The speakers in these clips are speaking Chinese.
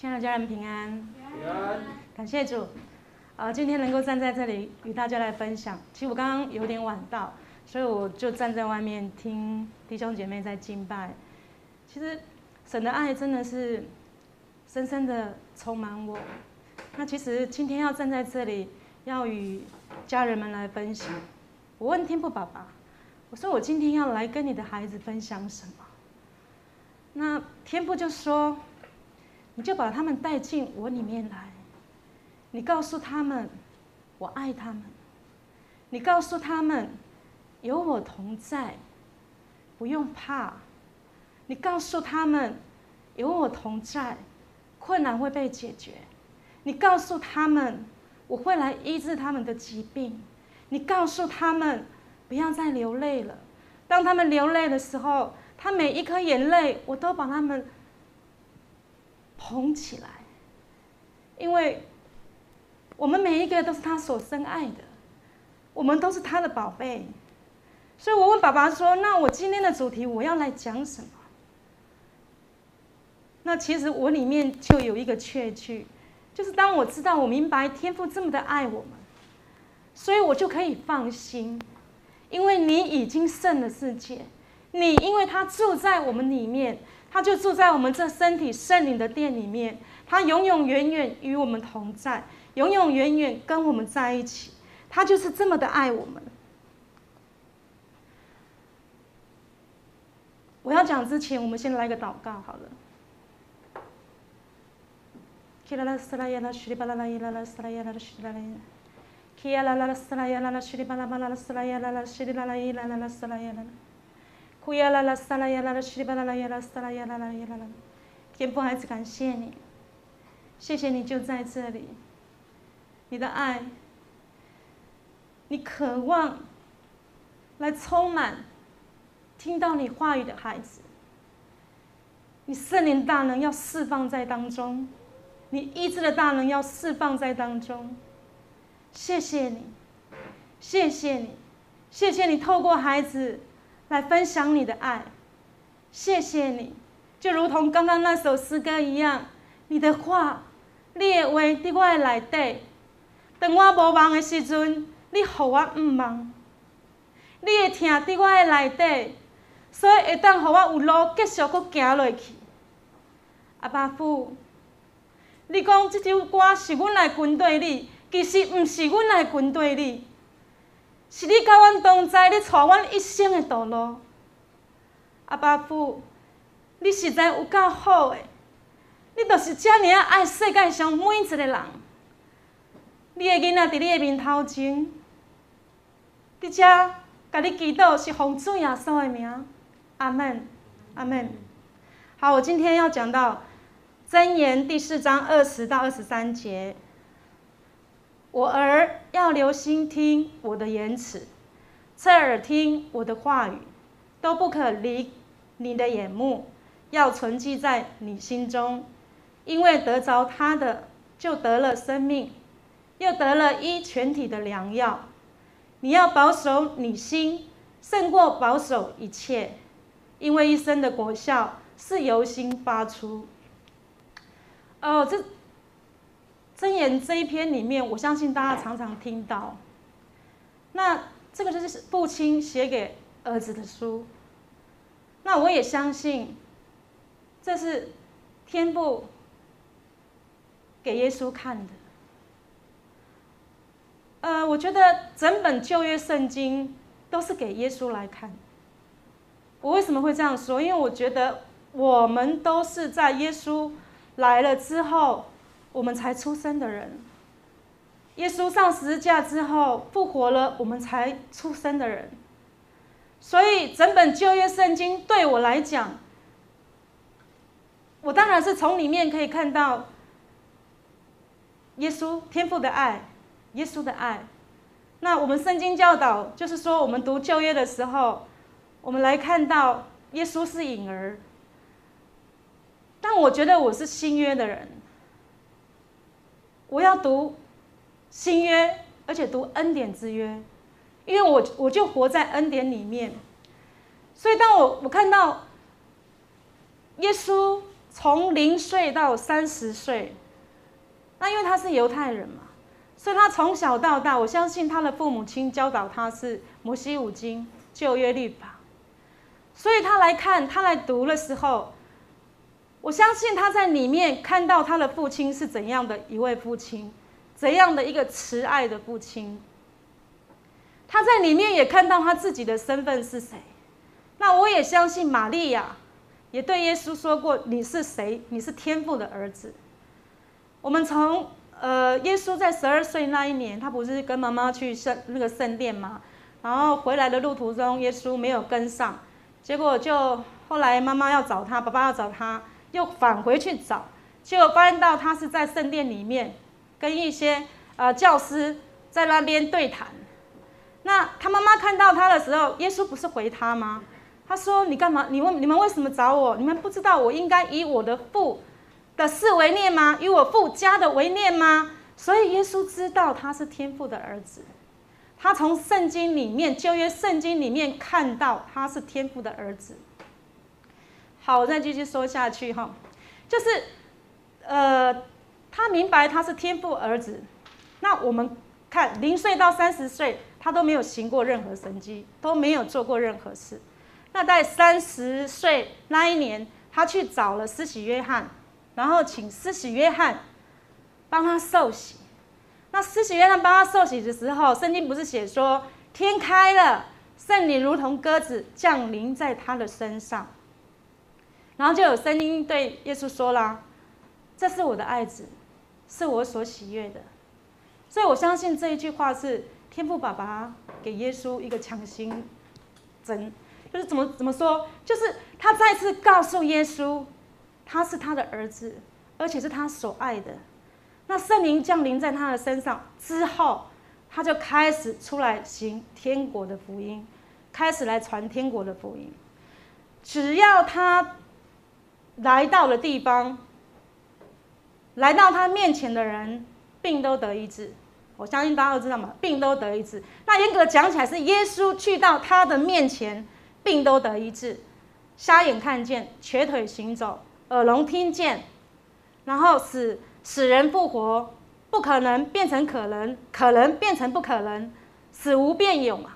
亲爱的家人平安，平安，感谢主。啊，今天能够站在这里与大家来分享。其实我刚刚有点晚到，所以我就站在外面听弟兄姐妹在敬拜。其实神的爱真的是深深的充满我。那其实今天要站在这里，要与家人们来分享。我问天父爸爸，我说我今天要来跟你的孩子分享什么？那天父就说。你就把他们带进我里面来，你告诉他们，我爱他们。你告诉他们，有我同在，不用怕。你告诉他们，有我同在，困难会被解决。你告诉他们，我会来医治他们的疾病。你告诉他们，不要再流泪了。当他们流泪的时候，他每一颗眼泪，我都把他们。捧起来，因为我们每一个都是他所深爱的，我们都是他的宝贝，所以我问爸爸说：“那我今天的主题我要来讲什么？”那其实我里面就有一个确据，就是当我知道我明白天父这么的爱我们，所以我就可以放心，因为你已经胜了世界，你因为他住在我们里面。他就住在我们这身体圣灵的殿里面，他永永远远与我们同在，永永远远跟我们在一起。他就是这么的爱我们。我要讲之前，我们先来个祷告好了。呼呀啦啦，撒啦呀啦啦，稀里巴啦啦呀啦，撒啦呀啦啦呀啦啦。天父，孩子感谢你，谢谢你就在这里。你的爱，你渴望来充满听到你话语的孩子。你圣灵大能要释放在当中，你医治的大能要释放在当中。谢谢你，谢谢你，谢谢你透过孩子。来分享你的爱，谢谢你，就如同刚刚那首诗歌一样，你的话，你的话在我的内底，当我无望的时阵，你予我唔忙，你的听在我的内底，所以会当予我有路继续搁行落去。阿爸父，你讲这首歌是阮来跟对你，其实毋是阮来跟对你。是你甲阮同在，你带阮一生的道路。阿爸父，你实在有够好诶！你就是遮尔爱世界上每一个人。你的囡仔伫你的面头前，伫遮甲你祈祷是奉主耶稣的名。阿门，阿门。好，我今天要讲到箴言第四章二十到二十三节。我儿要留心听我的言辞，侧耳听我的话语，都不可离你的眼目，要存记在你心中，因为得着他的，就得了生命，又得了一全体的良药。你要保守你心，胜过保守一切，因为一生的果效是由心发出。哦，这。箴言这一篇里面，我相信大家常常听到。那这个就是父亲写给儿子的书。那我也相信，这是天父给耶稣看的。呃，我觉得整本旧约圣经都是给耶稣来看。我为什么会这样说？因为我觉得我们都是在耶稣来了之后。我们才出生的人，耶稣上十字架之后复活了，我们才出生的人。所以整本旧约圣经对我来讲，我当然是从里面可以看到耶稣天父的爱，耶稣的爱。那我们圣经教导就是说，我们读旧约的时候，我们来看到耶稣是婴儿，但我觉得我是新约的人。我要读新约，而且读恩典之约，因为我我就活在恩典里面，所以当我我看到耶稣从零岁到三十岁，那因为他是犹太人嘛，所以他从小到大，我相信他的父母亲教导他是摩西五经、旧约律法，所以他来看，他来读的时候，我相信他在里面看到他的父亲是怎样的一位父亲，怎样的一个慈爱的父亲。他在里面也看到他自己的身份是谁。那我也相信玛利亚也对耶稣说过：“你是谁？你是天父的儿子。”我们从呃，耶稣在十二岁那一年，他不是跟妈妈去圣那个圣殿吗？然后回来的路途中，耶稣没有跟上，结果就后来妈妈要找他，爸爸要找他，又返回去找，结果发现到他是在圣殿里面跟一些呃教师在那边对谈。那他妈妈看到他的时候，耶稣不是回他吗？他说：“你干嘛？你问你们为什么找我？你们不知道我应该以我的父的事为念吗？以我父家的为念吗？”所以耶稣知道他是天父的儿子，他从圣经里面旧约圣经里面看到他是天父的儿子。好，我再继续说下去哈，就是呃，他明白他是天父儿子。那我们看零岁到三十岁。他都没有行过任何神迹，都没有做过任何事。那在三十岁那一年，他去找了施洗约翰，然后请施洗约翰帮他受洗。那施洗约翰帮他受洗的时候，圣经不是写说天开了，圣灵如同鸽子降临在他的身上，然后就有声音对耶稣说啦：“这是我的爱子，是我所喜悦的。”所以我相信这一句话是。天父爸爸给耶稣一个强心针，就是怎么怎么说，就是他再次告诉耶稣，他是他的儿子，而且是他所爱的。那圣灵降临在他的身上之后，他就开始出来行天国的福音，开始来传天国的福音。只要他来到了地方，来到他面前的人，病都得医治。我相信大家都知道嘛，病都得医治。那严格讲起来，是耶稣去到他的面前，病都得医治，瞎眼看见，瘸腿行走，耳聋听见，然后使死人复活，不可能变成可能，可能变成不可能，死无变有嘛。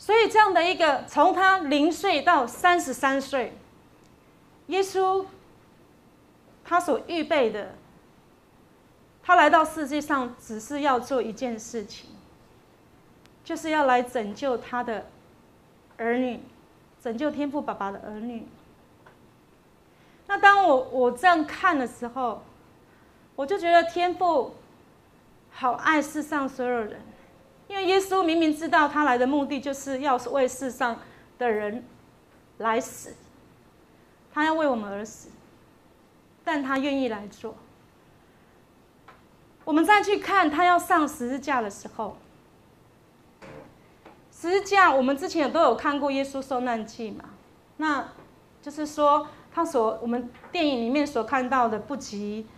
所以这样的一个，从他零岁到三十三岁，耶稣。他所预备的，他来到世界上只是要做一件事情，就是要来拯救他的儿女，拯救天父爸爸的儿女。那当我我这样看的时候，我就觉得天父好爱世上所有人，因为耶稣明明知道他来的目的就是要为世上的人来死，他要为我们而死。但他愿意来做。我们再去看他要上十字架的时候，十字架我们之前都有看过耶稣受难记嘛，那就是说他所我们电影里面所看到的不及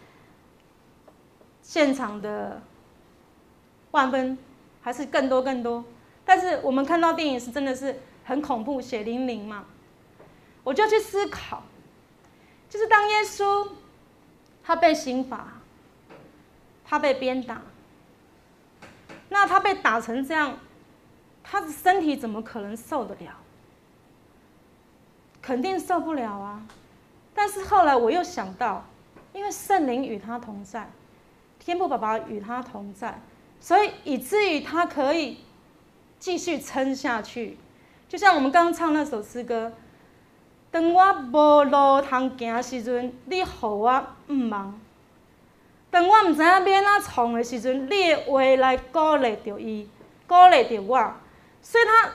现场的万分，还是更多更多。但是我们看到电影是真的是很恐怖、血淋淋嘛，我就去思考。就是当耶稣他被刑罚，他被鞭打，那他被打成这样，他的身体怎么可能受得了？肯定受不了啊！但是后来我又想到，因为圣灵与他同在，天父爸爸与他同在，所以以至于他可以继续撑下去。就像我们刚刚唱那首诗歌。当我无路通行时阵，你予我毋茫；当我毋知影要怎创的时阵，你的话来鼓励着伊，鼓励着我。所以他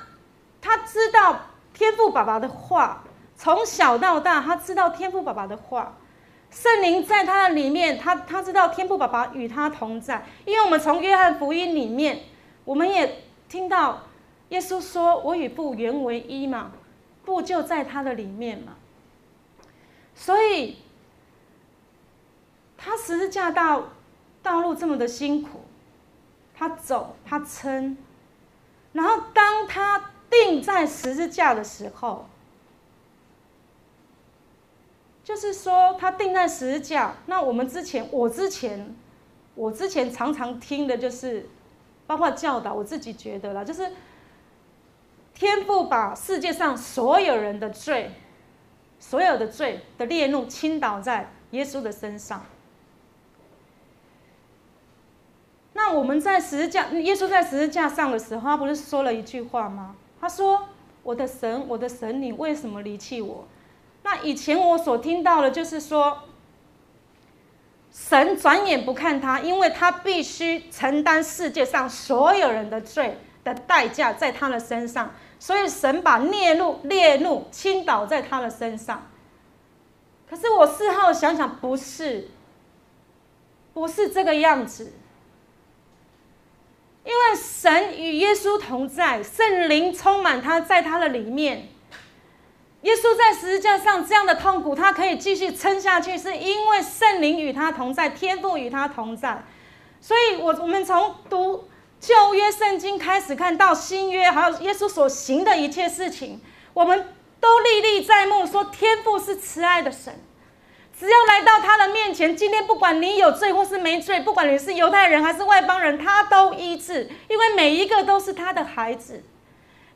他知道天父爸爸的话，从小到大，他知道天父爸爸的话。圣灵在他的里面，他他知道天父爸爸与他同在。因为我们从约翰福音里面，我们也听到耶稣说：“我与父原为一嘛。”父就在他的里面嘛，所以他十字架道道路这么的辛苦，他走他撑，然后当他钉在十字架的时候，就是说他钉在十字架。那我们之前，我之前，我之前常常听的就是，包括教导，我自己觉得啦，就是天父把世界上所有人的罪，所有的罪的烈怒倾倒在耶稣的身上。那我们在十字架，耶稣在十字架上的时候，他不是说了一句话吗？他说：“我的神，我的神，你为什么离弃我？”那以前我所听到的，就是说，神转眼不看他，因为他必须承担世界上所有人的罪的代价在他的身上，所以神把烈怒、烈怒倾倒在他的身上。可是我事后想想，不是，不是这个样子。因为神与耶稣同在，圣灵充满他，在他的里面。耶稣在十字架上这样的痛苦，他可以继续撑下去，是因为圣灵与他同在，天父与他同在。所以我，我们从读旧约圣经开始看到新约，还有耶稣所行的一切事情，我们都历历在目，说天父是慈爱的神。只要来到他的面前，今天不管你有罪或是没罪，不管你是犹太人还是外邦人，他都医治，因为每一个都是他的孩子。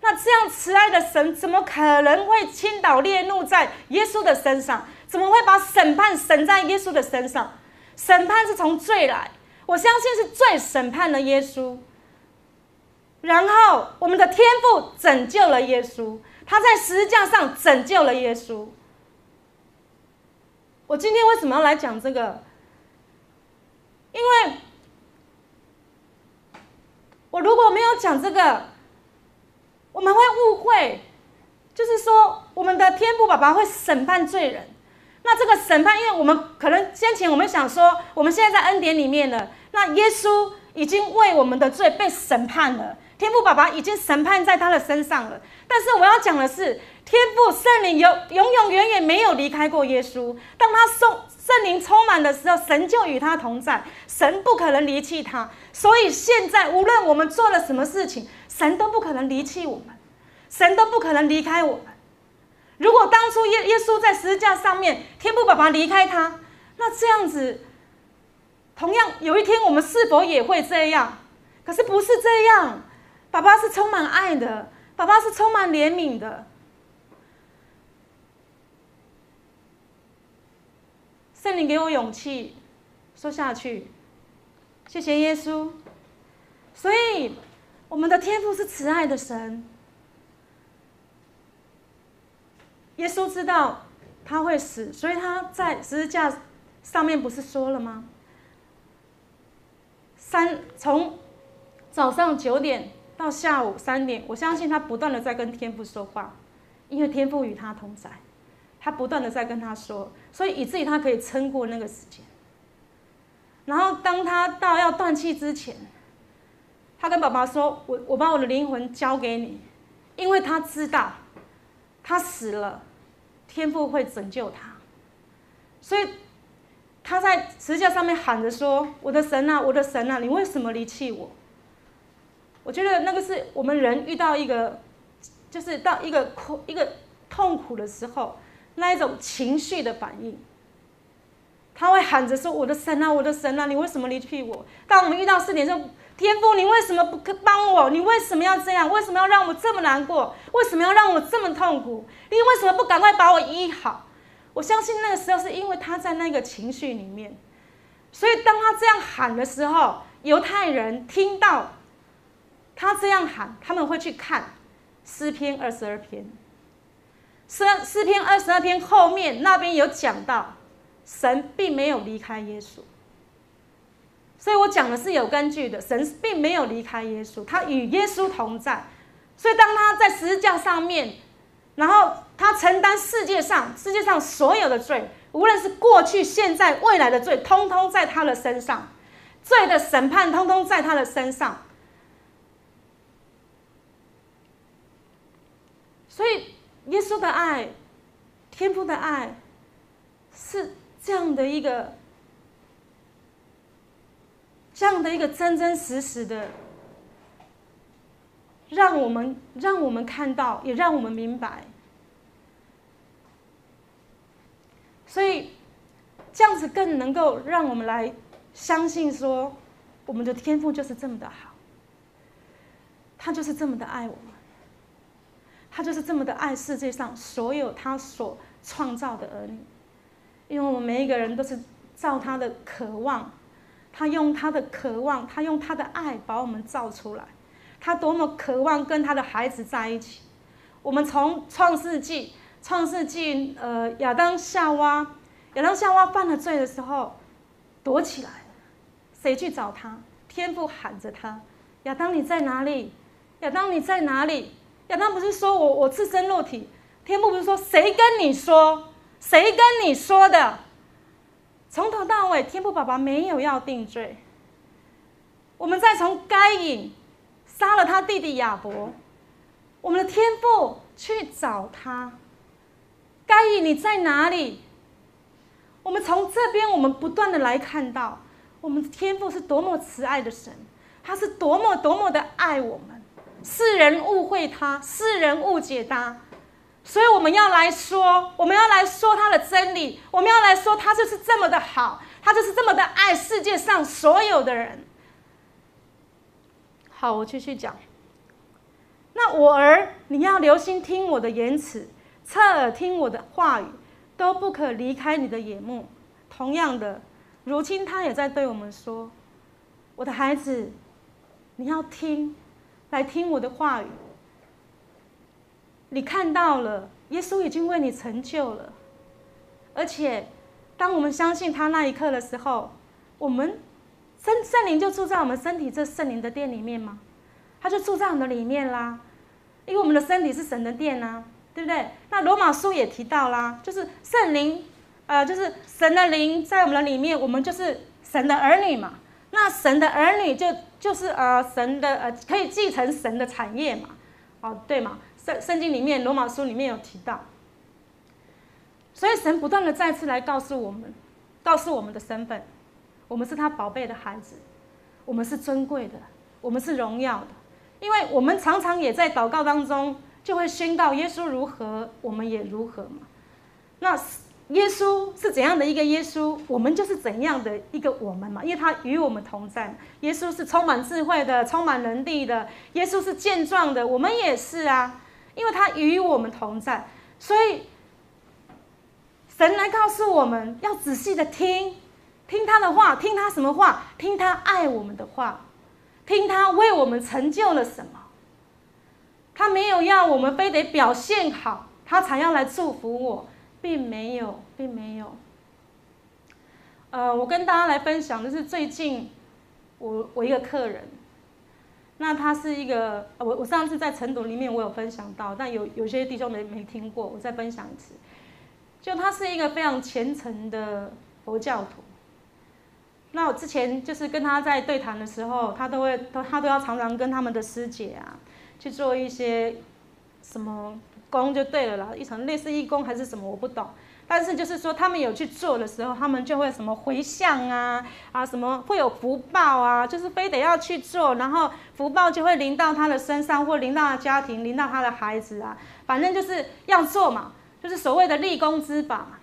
那这样慈爱的神，怎么可能会倾倒烈怒在耶稣的身上？怎么会把审判审在耶稣的身上？审判是从罪来，我相信是罪审判了耶稣，然后我们的天父拯救了耶稣，他在十字架上拯救了耶稣。我今天为什么要来讲这个？因为，我如果没有讲这个，我们会误会，就是说我们的天父爸爸会审判罪人。那这个审判，因为我们可能先前我们想说，我们现在在恩典里面了，那耶稣已经为我们的罪被审判了，天父爸爸已经审判在他的身上了。但是我要讲的是。天父圣灵有永永远远没有离开过耶稣。当他送圣灵充满的时候，神就与他同在，神不可能离弃他。所以现在无论我们做了什么事情，神都不可能离弃我们，神都不可能离开我们。如果当初耶耶稣在十字架上面，天父爸爸离开他，那这样子，同样有一天我们是否也会这样？可是不是这样，爸爸是充满爱的，爸爸是充满怜悯的。圣灵给我勇气，说下去。谢谢耶稣。所以，我们的天父是慈爱的神。耶稣知道他会死，所以他在十字架上面不是说了吗？三从早上九点到下午三点，我相信他不断的在跟天父说话，因为天父与他同在。他不断的在跟他说，所以以至于他可以撑过那个时间。然后当他到要断气之前，他跟爸爸说：“我我把我的灵魂交给你，因为他知道，他死了，天父会拯救他。所以他在十字架上面喊着说：‘我的神啊，我的神啊，你为什么离弃我？’我觉得那个是我们人遇到一个，就是到一个苦一个痛苦的时候。”那一种情绪的反应，他会喊着说：“我的神啊，我的神啊，你为什么离弃我？”当我们遇到事情说：“天父，你为什么不帮我？你为什么要这样？为什么要让我这么难过？为什么要让我这么痛苦？你为什么不赶快把我医好？”我相信那个时候是因为他在那个情绪里面，所以当他这样喊的时候，犹太人听到他这样喊，他们会去看诗篇二十二篇。诗诗篇二十二篇后面那边有讲到，神并没有离开耶稣，所以我讲的是有根据的。神并没有离开耶稣，他与耶稣同在。所以当他在十字架上面，然后他承担世界上世界上所有的罪，无论是过去、现在、未来的罪，通通在他的身上，罪的审判通通在他的身上。所以。耶稣的爱，天父的爱，是这样的一个，这样的一个真真实实的，让我们让我们看到，也让我们明白。所以这样子更能够让我们来相信说，我们的天赋就是这么的好，他就是这么的爱我们，他就是这么的爱世界上所有他所创造的儿女，因为我们每一个人都是照他的渴望，他用他的渴望，他用他的爱把我们造出来，他多么渴望跟他的孩子在一起。我们从创世纪，创世纪，呃，亚当夏娃，亚当夏娃犯了罪的时候，躲起来，谁去找他？天父喊着他：“亚当你在哪里？亚当你在哪里？”亚当不是说我我赤身露体，天父不是说谁跟你说？谁跟你说的？从头到尾，天父爸爸没有要定罪。我们再从该隐杀了他弟弟亚伯。我们的天父去找他，该隐你在哪里？我们从这边，我们不断的来看到，我们的天父是多么慈爱的神，他是多么多么的爱我们。世人误会他，世人误解他，所以我们要来说，我们要来说他的真理，我们要来说他就是这么的好，他就是这么的爱世界上所有的人。好，我继续讲。那我儿，你要留心听我的言辞，侧耳听我的话语，都不可离开你的眼目。同样的，如今他也在对我们说：“我的孩子，你要听，来听我的话语。你看到了，耶稣已经为你成就了。而且，当我们相信他那一刻的时候，我们圣圣灵就住在我们身体这圣灵的殿里面吗？”他就住在我们的里面啦，因为我们的身体是神的殿呐、对不对？那罗马书也提到啦，就是圣灵，呃，就是神的灵在我们的里面，我们就是神的儿女嘛。那神的儿女就就是呃神的呃可以继承神的产业嘛，哦对嘛？圣圣经里面罗马书里面有提到，所以神不断的再次来告诉我们，告诉我们的身份，我们是他宝贝的孩子，我们是尊贵的，我们是荣耀的。因为我们常常也在祷告当中，就会宣告耶稣如何，我们也如何嘛。那耶稣是怎样的一个耶稣，我们就是怎样的一个我们嘛。因为他与我们同在，耶稣是充满智慧的，充满能力的。耶稣是健壮的，我们也是啊。因为他与我们同在，所以神来告诉我们要仔细的听，听他的话，听他什么话？听他爱我们的话。听他为我们成就了什么？他没有要我们非得表现好，他才要来祝福我，并没有，并没有。呃，我跟大家来分享的是最近我我一个客人，那他是一个我我上次在晨读里面我有分享到，但有有些弟兄没没听过，我再分享一次。就他是一个非常虔诚的佛教徒。那我之前就是跟他在对谈的时候，他都会都他都要常常跟他们的师姐啊去做一些什么工就对了啦，一层类似义工还是什么我不懂，但是就是说他们有去做的时候，他们就会什么回向啊啊什么会有福报啊，就是非得要去做，然后福报就会临到他的身上，或临到他的家庭，临到他的孩子啊，反正就是要做嘛，就是所谓的立功之法嘛。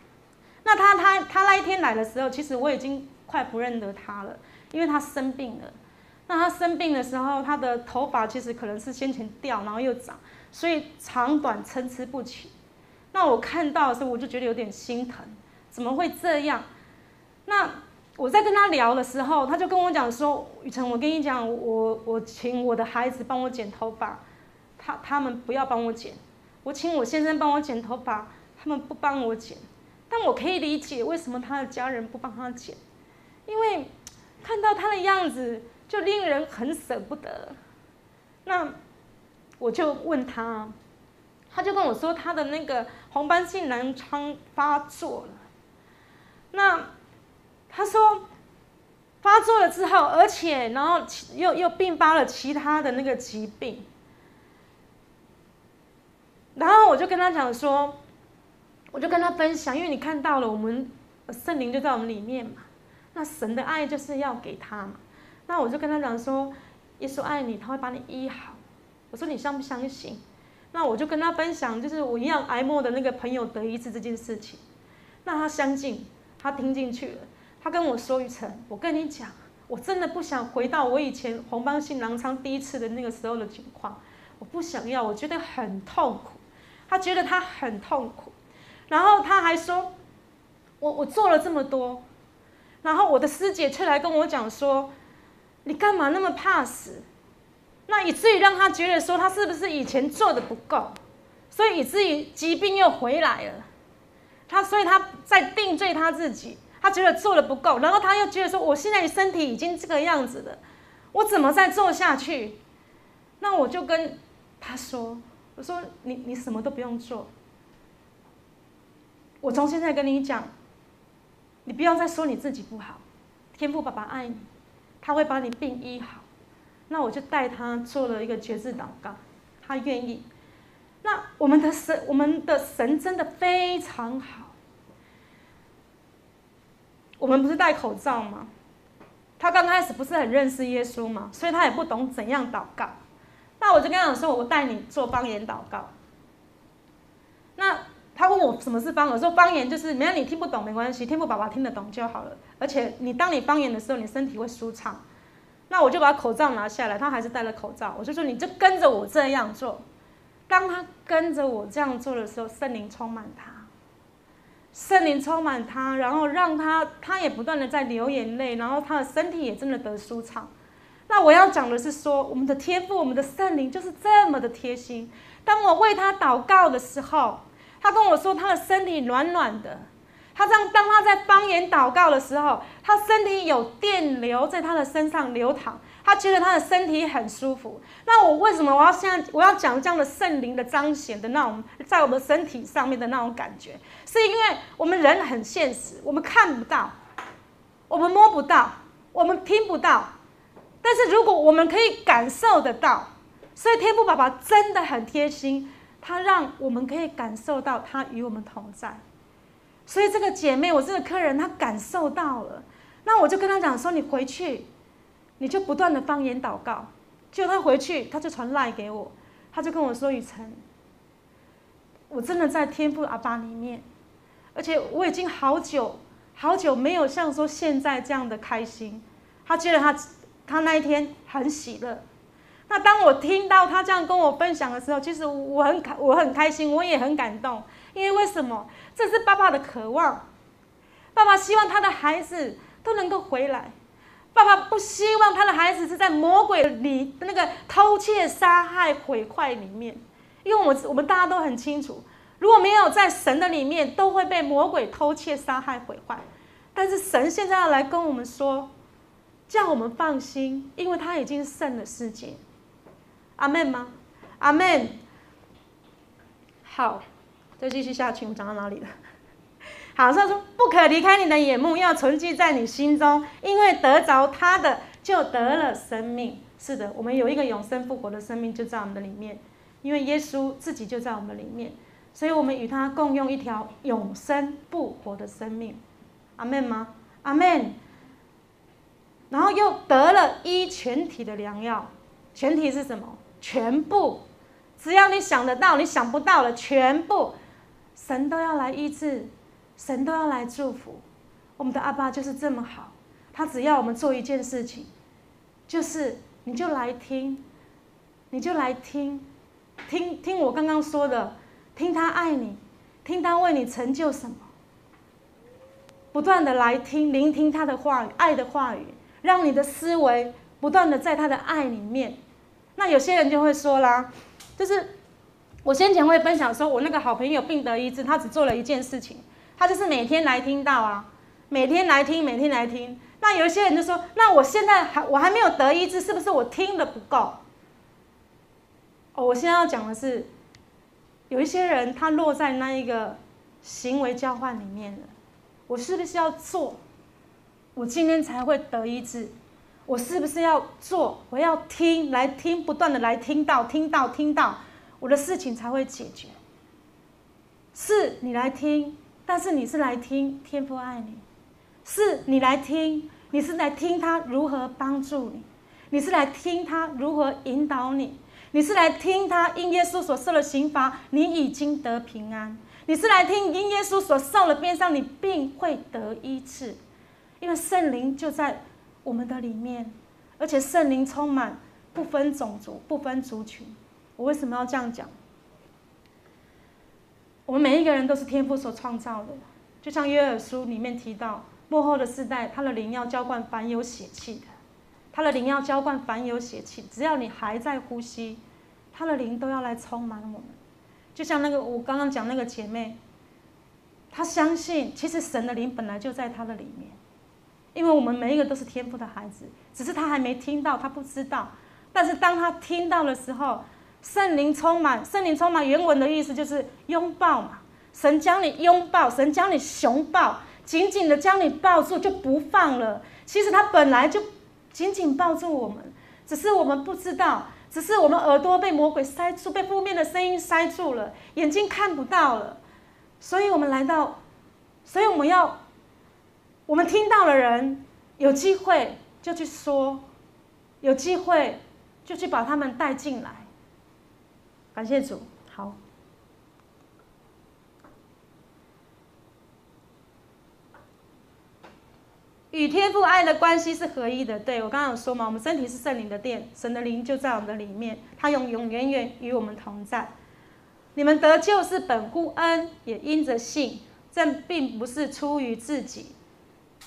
那他他他那一天来的时候，其实我已经。快不认得他了，因为他生病了。那他生病的时候，他的头发其实可能是先前掉，然后又长，所以长短参差不齐。那我看到的时候，我就觉得有点心疼，怎么会这样？那我在跟他聊的时候，他就跟我讲说：“雨辰，我跟你讲，我我请我的孩子帮我剪头发，他他们不要帮我剪；我请我先生帮我剪头发，他们不帮我剪。但我可以理解为什么他的家人不帮他剪。”因为看到他的样子，就令人很舍不得。那我就问他，他就跟我说他的那个红斑性狼疮发作了。那他说发作了之后，而且然后又又并发了其他的那个疾病。然后我就跟他讲说，我就跟他分享，因为你看到了，我们圣灵就在我们里面嘛。那神的爱就是要给他嘛，那我就跟他讲说，耶稣爱你，他会把你医好。我说你相不相信？那我就跟他分享，就是我一样癌末的那个朋友得一次这件事情。那他相信，他听进去了。他跟我说：“雨辰，我跟你讲，我真的不想回到我以前红斑性狼疮第一次的那个时候的情况，我不想要，我觉得很痛苦。”他觉得他很痛苦，然后他还说：“我我做了这么多，然后我的师姐却来跟我讲说，你干嘛那么怕死？那以至于让他觉得说，他是不是以前做的不够，所以以至于疾病又回来了。他所以他在定罪他自己，他觉得做的不够，然后他又觉得说，我现在身体已经这个样子了，我怎么再做下去？那我就跟他说。”我说你你什么都不用做，我从现在跟你讲，你不要再说你自己不好，天父爸爸爱你，他会把你病医好。那我就带他做了一个决志祷告，他愿意。那我们的神，我们的神真的非常好。我们不是戴口罩吗？他刚开始不是很认识耶稣嘛，所以他也不懂怎样祷告。那我就跟他讲说，我带你做方言祷告。那他问我什么是方言，我说方言就是，没有你听不懂没关系，天父爸爸听得懂就好了。而且你当你方言的时候，你身体会舒畅。那我就把口罩拿下来，他还是戴了口罩。我就说你就跟着我这样做。当他跟着我这样做的时候，圣灵充满他，圣灵充满他，然后让他他也不断的在流眼泪，然后他的身体也真的得舒畅。那我要讲的是说，我们的天赋，我们的圣灵就是这么的贴心。当我为他祷告的时候，他跟我说他的身体暖暖的。他这样，当他在方言祷告的时候，他身体有电流在他的身上流淌，他觉得他的身体很舒服。那我为什么我要现在我要讲这样的圣灵的彰显的那种在我们身体上面的那种感觉？是因为我们人很现实，我们看不到，我们摸不到，我们听不到。但是如果我们可以感受得到，所以天父爸爸真的很贴心，他让我们可以感受到他与我们同在。所以这个姐妹，我这个客人，她感受到了，那我就跟她讲说：“你回去，你就不断的方言祷告。”结果他回去，他就传赖给我，他就跟我说：“雨辰，我真的在天父阿爸里面，而且我已经好久好久没有像说现在这样的开心。”他觉得他。他那一天很喜乐，那当我听到他这样跟我分享的时候，其实我很开，我很开心，我也很感动。因为为什么？这是爸爸的渴望，爸爸希望他的孩子都能够回来，爸爸不希望他的孩子是在魔鬼里那个偷窃、杀害、毁坏里面。因为我们我们大家都很清楚，如果没有在神的里面，都会被魔鬼偷窃、杀害、毁坏。但是神现在要来跟我们说。叫我们放心，因为他已经胜了世界。阿门吗？阿门。好，再继续下去，我们讲到哪里了？好，所以说不可离开你的眼目，要存记在你心中，因为得着他的就得了生命。是的，我们有一个永生复活的生命就在我们的里面，因为耶稣自己就在我们里面，所以我们与他共用一条永生复活的生命。阿门吗？阿门。然后又得了一全体的良药，全体是什么？全部，只要你想得到，你想不到了，全部，神都要来医治，神都要来祝福。我们的阿爸就是这么好，他只要我们做一件事情，就是你就来听，你就来听，听听我刚刚说的，听他爱你，听他为你成就什么，不断的来听，聆听他的话语，爱的话语。让你的思维不断的在他的爱里面，那有些人就会说啦，就是我先前会分享说，我那个好朋友病得医治，他只做了一件事情，他就是每天来听到啊，每天来听，每天来听。那有一些人就说，那我现在还我还没有得医治，是不是我听的不够？哦，我现在要讲的是，有一些人他落在那一个行为交换里面了，我是不是要做？我今天才会得医治，我是不是要做？我要听，来听，不断的来听到，听到，听到，我的事情才会解决。是你来听，但是你是来听天父爱你，是你来听，你是来听他如何帮助你，你是来听他如何引导你，你是来听他因耶稣所受的刑罚，你已经得平安；你是来听因耶稣所受的鞭伤，你并会得医治。因为圣灵就在我们的里面，而且圣灵充满，不分种族，不分族群。我为什么要这样讲？我们每一个人都是天赋所创造的，就像约尔书里面提到，幕后的世代，他的灵要浇灌凡有血气的。他的灵要浇灌凡有血气，只要你还在呼吸，他的灵都要来充满我们。就像那个我刚刚讲那个姐妹，她相信其实神的灵本来就在她的里面，因为我们每一个都是天赋的孩子，只是她还没听到，她不知道。但是当她听到的时候，圣灵充满，圣灵充满原文的意思就是拥抱嘛。神将你拥抱，神将你熊抱，紧紧的将你抱住就不放了。其实他本来就。紧紧抱住我们，只是我们不知道，只是我们耳朵被魔鬼塞住，被负面的声音塞住了，眼睛看不到了，所以我们来到，所以我们要，我们听到的人有机会就去说，有机会就去把他们带进来。感谢主，好。与天父爱的关系是合一的，对，我刚刚有说嘛，我们身体是圣灵的殿，神的灵就在我们的里面，他永永远远与我们同在。你们得救是本乎恩，也因着信，这并不是出于自己，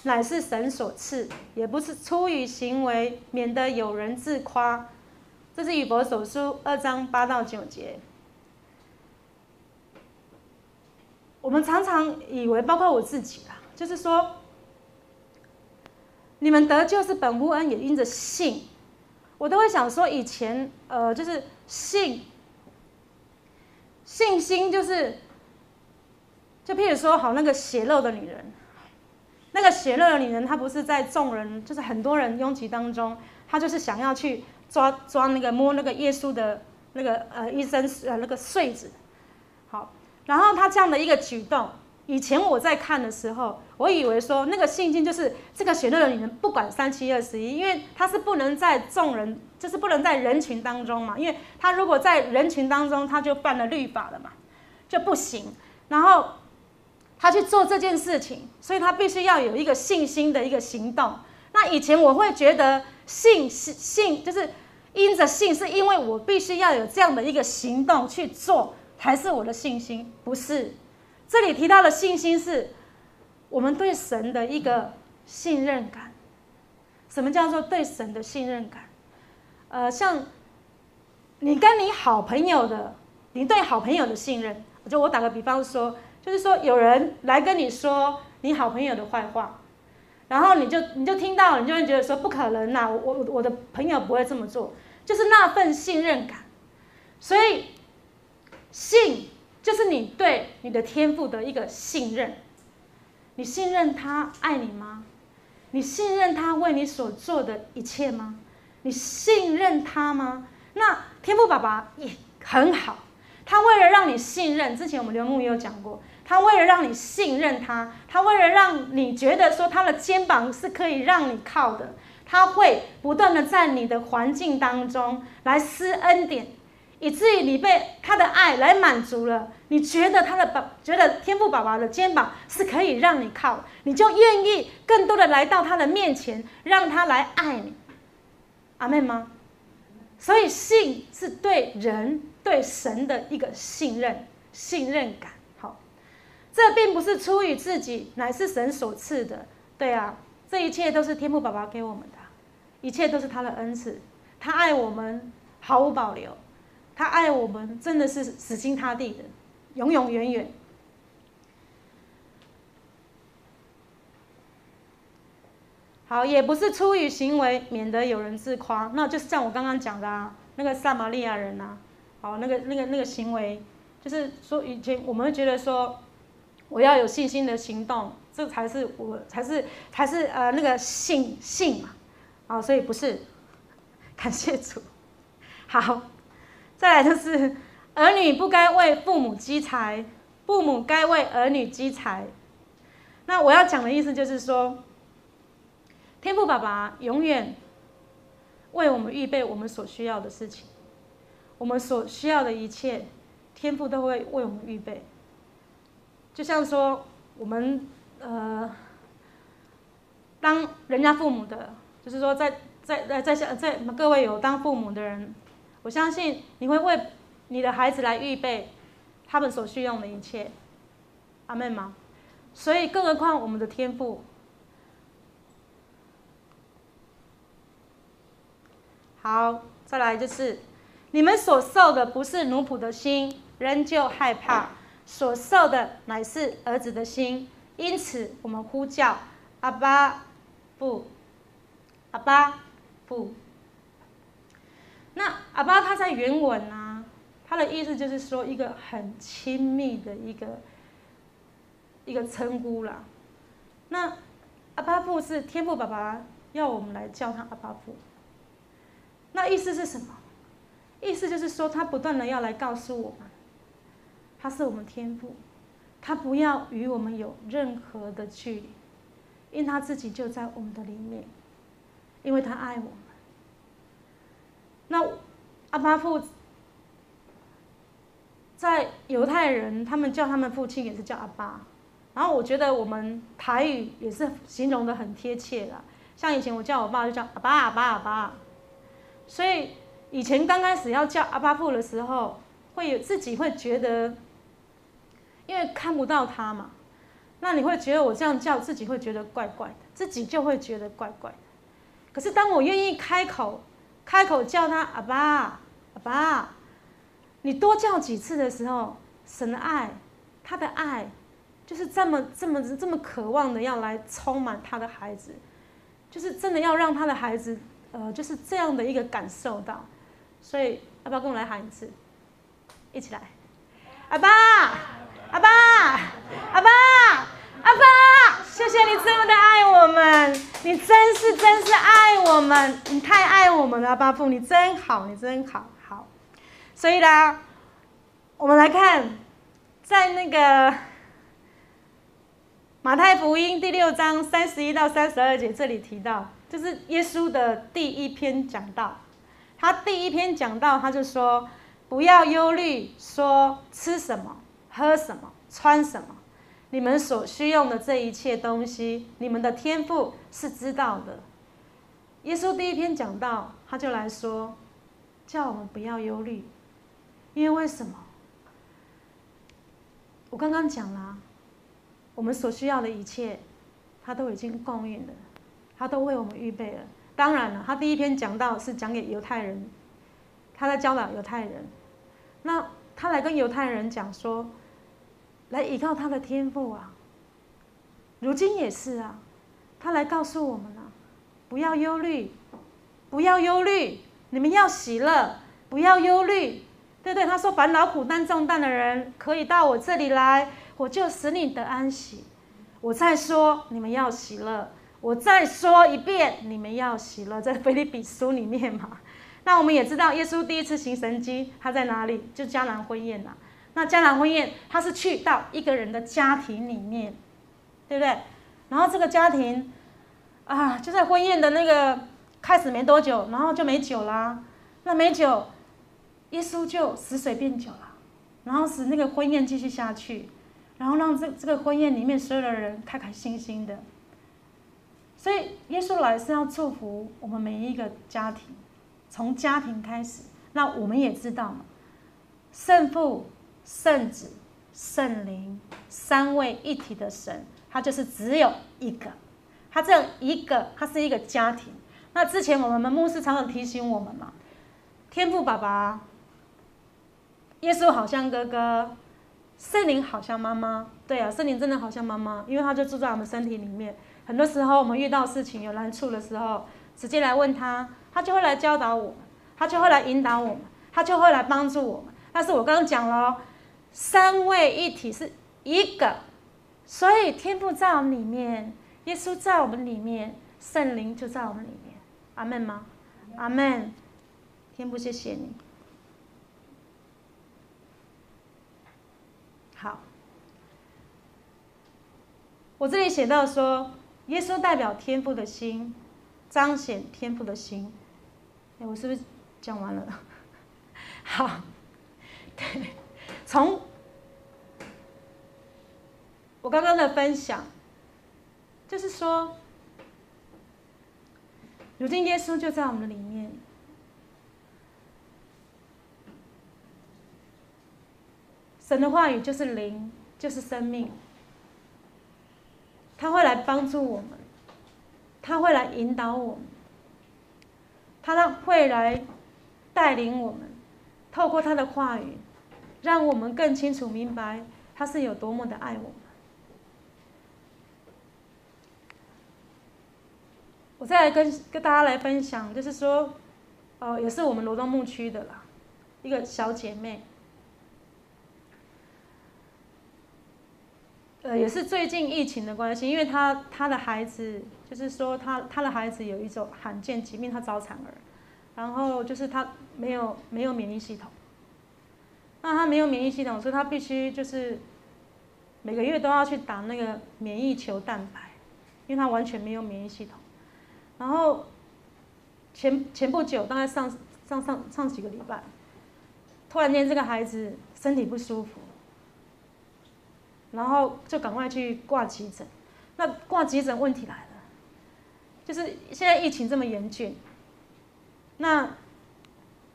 乃是神所赐，也不是出于行为，免得有人自夸。这是以弗所书二章八到九节。我们常常以为，包括我自己啦，就是说。你们得救是本乎恩，也因着信。我都会想说，以前呃，就是信，信心就是，就譬如说，好那个血漏的女人，那个血漏的女人，她不是在众人，就是很多人拥挤当中，她就是想要去抓抓那个摸那个耶稣的那个呃一身呃那个穗子，好，然后他这样的一个举动。以前我在看的时候，我以为说那个信心就是这个血漏的女人，不管三七二十一，因为她是不能在众人，就是不能在人群当中嘛，因为她如果在人群当中，她就犯了律法了嘛，就不行。然后她去做这件事情，所以她必须要有一个信心的一个行动。那以前我会觉得信是信，就是因着信，是因为我必须要有这样的一个行动去做，才是我的信心，不是。这里提到的信心是，我们对神的一个信任感。什么叫做对神的信任感？呃，像你跟你好朋友的，你对好朋友的信任，就我打个比方说，就是说有人来跟你说你好朋友的坏话，然后你就你就听到，你就会觉得说不可能呐、我我我的朋友不会这么做，就是那份信任感。所以信。就是你对你的天赋的一个信任，你信任他爱你吗？你信任他为你所做的一切吗？你信任他吗？那天赋爸爸也很好，他为了让你信任，之前我们刘牧也有讲过，他为了让你信任他，他为了让你觉得说他的肩膀是可以让你靠的，他会不断的在你的环境当中来施恩典。以至于你被他的爱来满足了，你觉得他的宝，觉得天父宝宝的肩膀是可以让你靠，你就愿意更多的来到他的面前，让他来爱你。阿妹吗？所以信是对人对神的一个信任、信任感。这并不是出于自己，乃是神所赐的。对啊，这一切都是天父爸爸给我们的，一切都是他的恩赐，他爱我们毫无保留。他爱我们，真的是死心塌地的，永永远远。好，也不是出于行为，免得有人自夸。那就是像我刚刚讲的啊，那个撒玛利亚人啊，好，那个那个那个行为，就是说以前我们会觉得说，我要有信心的行动，这才是我才是才是呃那个信信嘛，啊，所以不是，感谢主，好。再来就是，儿女不该为父母积财，父母该为儿女积财。那我要讲的意思就是说，天父爸爸永远为我们预备我们所需要的事情。我们所需要的一切，天父都会为我们预备。就像说，我们呃，当人家父母的，就是说在，在在在在在各位有当父母的人，我相信你会为你的孩子来预备他们所需要的一切。阿们吗？所以，更何况我们的天赋。好，再来就是，你们所受的不是奴仆的心，仍旧害怕；所受的乃是儿子的心。因此，我们呼叫阿巴父，阿巴父。那阿巴他在原文啊，他的意思就是说一个很亲密的一个。一个称呼啦，那阿巴父是天父爸爸要我们来叫他阿巴父，那意思是什么？意思就是说他不断的要来告诉我们，他是我们天父，他不要与我们有任何的距离，因为他自己就在我们的里面，因为他爱我们。那阿爸父在犹太人，他们叫他们父亲也是叫阿爸。然后我觉得我们台语也是形容得很贴切啦，像以前我叫我爸就叫阿爸阿爸阿爸，所以以前刚开始要叫阿爸父的时候，会有自己会觉得，因为看不到他嘛，那你会觉得我这样叫自己会觉得怪怪的，自己就会觉得怪怪的。可是当我愿意开口，开口叫他阿爸阿爸，你多叫几次的时候，神的爱，他的爱。就是这么这么这么渴望的要来充满他的孩子，就是真的要让他的孩子，呃，就是这样的一个感受到，所以要不要跟我来喊一次？一起来，阿爸，阿爸，阿爸，阿爸，谢谢你这么的爱我们，你真是真是爱我们，你太爱我们了，阿爸父，你真好，你真好，好，所以呢，我们来看，在那个。马太福音第六章三十一到三十二节，这里提到，就是耶稣的第一篇讲道。他第一篇讲道，他就说：“不要忧虑，说吃什么、喝什么、穿什么，你们所需用的这一切东西，你们的天赋是知道的。”耶稣第一篇讲到，他就来说，叫我们不要忧虑，因为为什么？我刚刚讲了。我们所需要的一切，他都已经供应了，他都为我们预备了。当然了，他第一篇讲到是讲给犹太人，他在教导犹太人。那他来跟犹太人讲说，来依靠他的天赋啊。如今也是啊，他来告诉我们了，不要忧虑，不要忧虑，你们要喜乐，不要忧虑。对对，他说，烦恼苦担重担的人，可以到我这里来。我就使你得安息。我再说，你们要喜乐。我再说一遍，你们要喜乐。在腓立比书里面嘛，那我们也知道，耶稣第一次行神迹，他在哪里？就迦南婚宴呐。那迦南婚宴，他是去到一个人的家庭里面，对不对？然后这个家庭啊，就在婚宴的那个开始没多久，然后就没酒啦。那没酒，耶稣就使水变酒了，然后使那个婚宴继续下去。然后让这这个婚宴里面所有的人开开心心的，所以耶稣来是要祝福我们每一个家庭，从家庭开始。那我们也知道嘛，圣父、圣子、圣灵三位一体的神，他就是只有一个，他这样一个，他是一个家庭。那之前我们牧师常常提醒我们嘛，天父爸爸，耶稣好像哥哥。圣灵好像妈妈，对啊，圣灵真的好像妈妈，因为他就住在我们身体里面。很多时候我们遇到事情有难处的时候，直接来问他，他就会来教导我们，他就会来引导我们，他就会来帮助我们。但是我刚刚讲了，三位一体是一个，所以天父在我们里面，耶稣在我们里面，圣灵就在我们里面。阿门吗？阿门。天父，谢谢你。好，我这里写到说，耶稣代表天父的心，彰显天父的心。哎，我是不是讲完了？好，对，从我刚刚的分享，就是说，如今耶稣就在我们的里面，神的话语就是灵，就是生命，他会来帮助我们，他会来引导我们，他让会来带领我们，透过他的话语，让我们更清楚明白他是有多么的爱我们。我再来跟跟大家来分享，就是说，呃，也是我们罗东牧区的啦，一个小姐妹，呃，也是最近疫情的关系，因为她她的孩子，就是说她她的孩子有一种罕见疾病，她早产儿，然后就是她没有没有免疫系统，那他没有免疫系统，所以他必须就是每个月都要去打那个免疫球蛋白，因为他完全没有免疫系统。然后前前不久，大概上上上上几个礼拜，突然间这个孩子身体不舒服，然后就赶快去挂急诊。那挂急诊问题来了，就是现在疫情这么严峻，那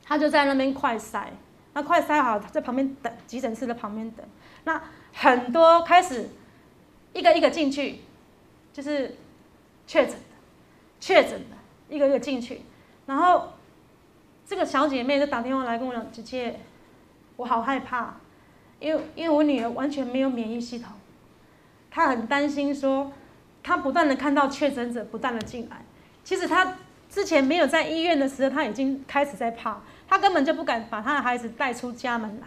他就在那边快筛，那快塞好，在旁边等，急诊室的旁边等。那很多开始一个一个进去，就是确诊。确诊的，一个一个进去，然后这个小姐妹就打电话来跟我讲：“姐姐，我好害怕，因为因为我女儿完全没有免疫系统，她很担心说，她不断的看到确诊者不断的进来，其实她之前没有在医院的时候，她已经开始在怕，他根本就不敢把他的孩子带出家门来，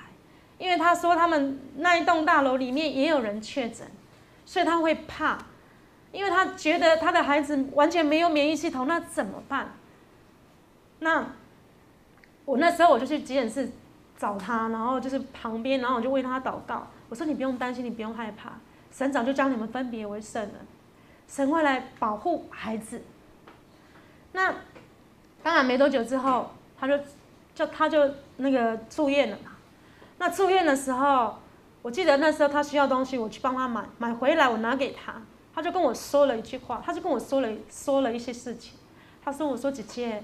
因为他说他们那一栋大楼里面也有人确诊，所以他会怕。”因为他觉得他的孩子完全没有免疫系统，那怎么办？那我那时候我就去急诊室找他，然后就是旁边，然后我就为他祷告。我说：“你不用担心，你不用害怕，神早就将你们分别为圣了，神会来保护孩子。”那当然没多久之后，他就就他就那个住院了嘛。那住院的时候，我记得那时候他需要东西，我去帮他买，买回来我拿给他。他就跟我说了一句话，他就跟我说了说了一些事情。他说：“我说姐姐，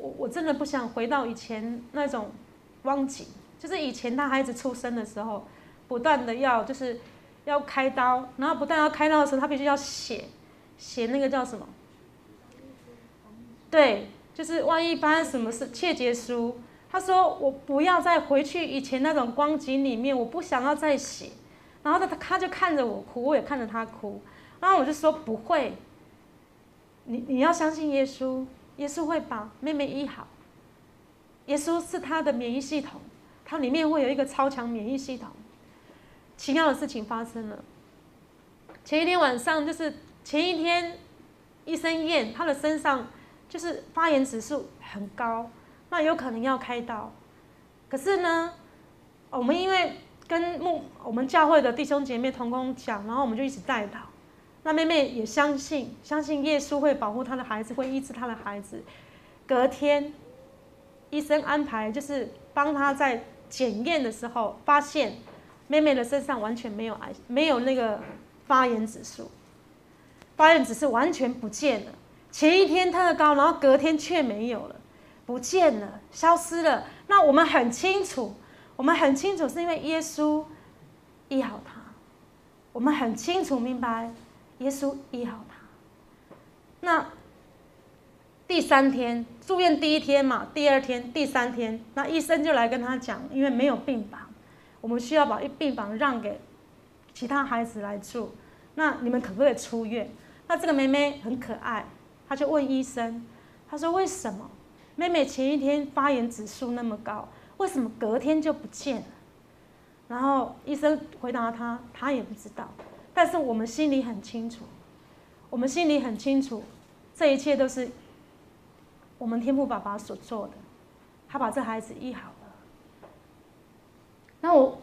我我真的不想回到以前那种光景，就是以前他孩子出生的时候，不断的要就是要开刀，然后不断要开刀的时候，他必须要写写那个叫什么？对，就是万一发生什么事，切结书。他说我不要再回去以前那种光景里面，我不想要再写。然后他他就看着我哭，我也看着他哭。”然后我就说不会，你你要相信耶稣，耶稣会把妹妹医好。耶稣是他的免疫系统，他里面会有一个超强免疫系统。奇妙的事情发生了，前一天晚上就是前一天，医生验他的身上就是发炎指数很高，那有可能要开刀。可是呢，我们因为跟牧我们教会的弟兄姐妹同工讲，然后我们就一起带祷。那妹妹也相信，相信耶稣会保护她的孩子，会医治她的孩子。隔天，医生安排就是帮她在检验的时候，发现妹妹的身上完全没有癌，没有那个发炎指数，发炎指数完全不见了。前一天特高，然后隔天却没有了，不见了，消失了。那我们很清楚，我们很清楚是因为耶稣医好他，我们很清楚明白。耶稣医好他。那第三天住院第一天嘛，第二天、第三天，那医生就来跟他讲，因为没有病房，我们需要把一病房让给其他孩子来住。那你们可不可以出院？那这个妹妹很可爱，他就问医生，他说：“为什么妹妹前一天发炎指数那么高，为什么隔天就不见了？”然后医生回答他：“他也不知道。但是我们心里很清楚，我们心里很清楚，这一切都是我们天父爸爸所做的，他把这孩子医好了。那我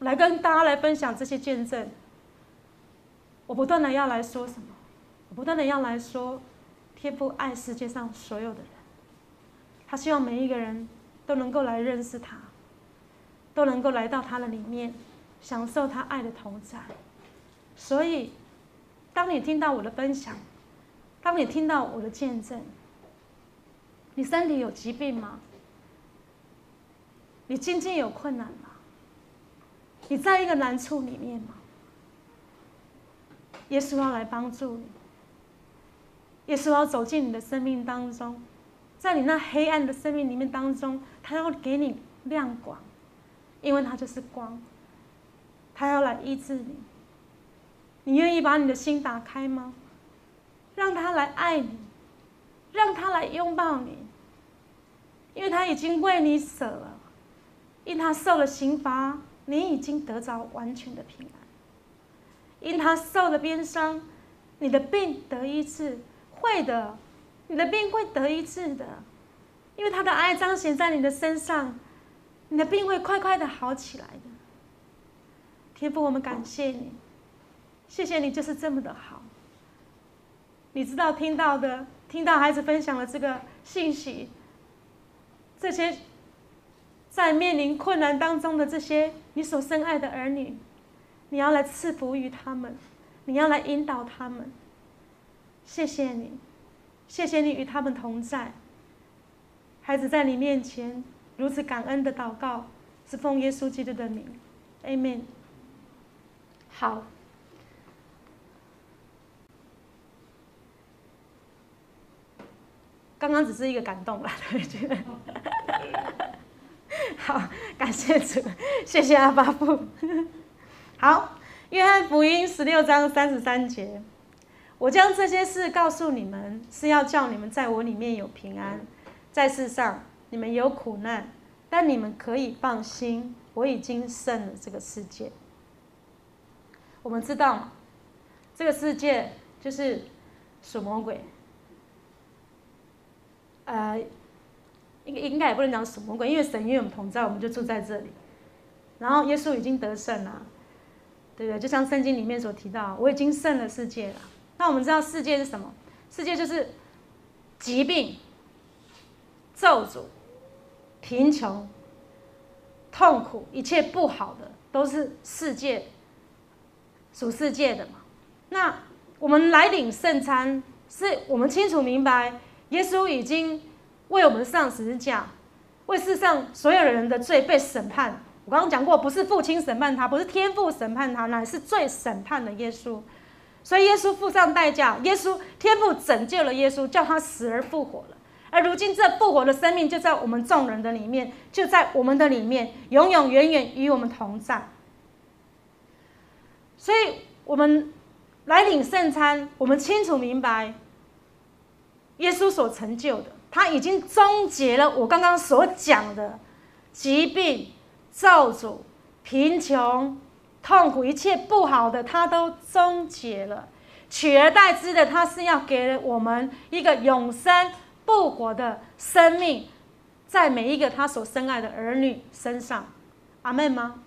来跟大家来分享这些见证，我不断的要来说什么？我不断的要来说，天父爱世界上所有的人，他希望每一个人都能够来认识他，都能够来到他的里面，享受他爱的同在。所以，当你听到我的分享，当你听到我的见证，你身体有疾病吗？你经济有困难吗？你在一个难处里面吗？耶稣要来帮助你，耶稣要走进你的生命当中，在你那黑暗的生命里面当中，他要给你亮光，因为他就是光，他要来医治你。你愿意把你的心打开吗？让他来爱你，让他来拥抱你，因为他已经为你舍了，因他受了刑罚，你已经得着完全的平安。因他受了鞭伤，你的病得医治，会的，你的病会得医治的，因为他的爱彰显在你的身上，你的病会快快的好起来的。天父，我们感谢你，谢谢你就是这么的好。你知道听到的，听到孩子分享了这个信息，这些在面临困难当中的这些你所深爱的儿女。你要来赐福于他们，你要来引导他们。谢谢你，谢谢你与他们同在。孩子在你面前如此感恩的祷告，是奉耶稣基督的名，Amen。好，刚刚只是一个感动吧，对不对？好，感谢主，谢谢阿爸父。好，约翰福音十六章三十三节，我将这些事告诉你们，是要叫你们在我里面有平安。在世上你们有苦难，但你们可以放心，我已经胜了这个世界。我们知道，这个世界就是属魔鬼。呃，应应该也不能讲属魔鬼，因为神与我们同在，我们就住在这里。然后耶稣已经得胜了。对不对？就像圣经里面所提到，我已经胜了世界了。那我们知道世界是什么？世界就是疾病、咒诅、贫穷、痛苦，一切不好的都是世界属世界的嘛。那我们来领圣餐，是我们清楚明白，耶稣已经为我们上十字架，为世上所有人的罪被审判。我刚刚讲过，不是父亲审判他，不是天父审判他，乃是最审判的耶稣。所以耶稣付上代价，耶稣天父拯救了耶稣，叫他死而复活了。而如今这复活的生命就在我们众人的里面，就在我们的里面，永永远远与我们同在。所以，我们来领圣餐，我们清楚明白，耶稣所成就的，他已经终结了我刚刚所讲的疾病。咒诅、贫穷、痛苦，一切不好的，他都终结了。取而代之的，他是要给我们一个永生不活的生命，在每一个他所深爱的儿女身上。阿门吗？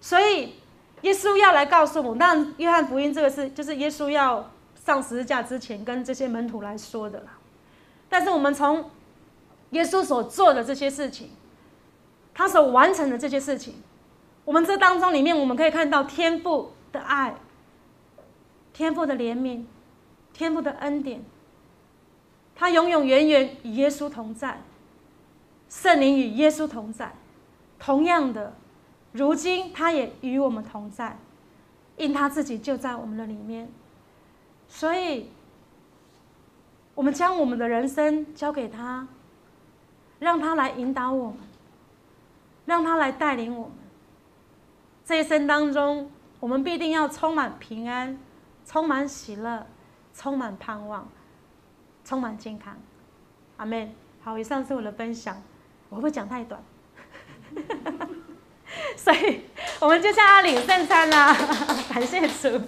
所以，耶稣要来告诉我们，那约翰福音这个是，就是耶稣要上十字架之前跟这些门徒来说的啦。但是，我们从耶稣所做的这些事情。他所完成的这些事情，我们这当中里面，我们可以看到天父的爱，天父的怜悯，天父的恩典。他永永远远与耶稣同在，圣灵与耶稣同在。同样的，如今他也与我们同在，因他自己就在我们的里面。所以，我们将我们的人生交给他，让他来引导我们。让他来带领我们，这一生当中，我们必定要充满平安，充满喜乐，充满盼望，充满健康。阿门。好，以上是我的分享，我会不会讲太短？所以，我们就向他领圣餐啦，感谢主。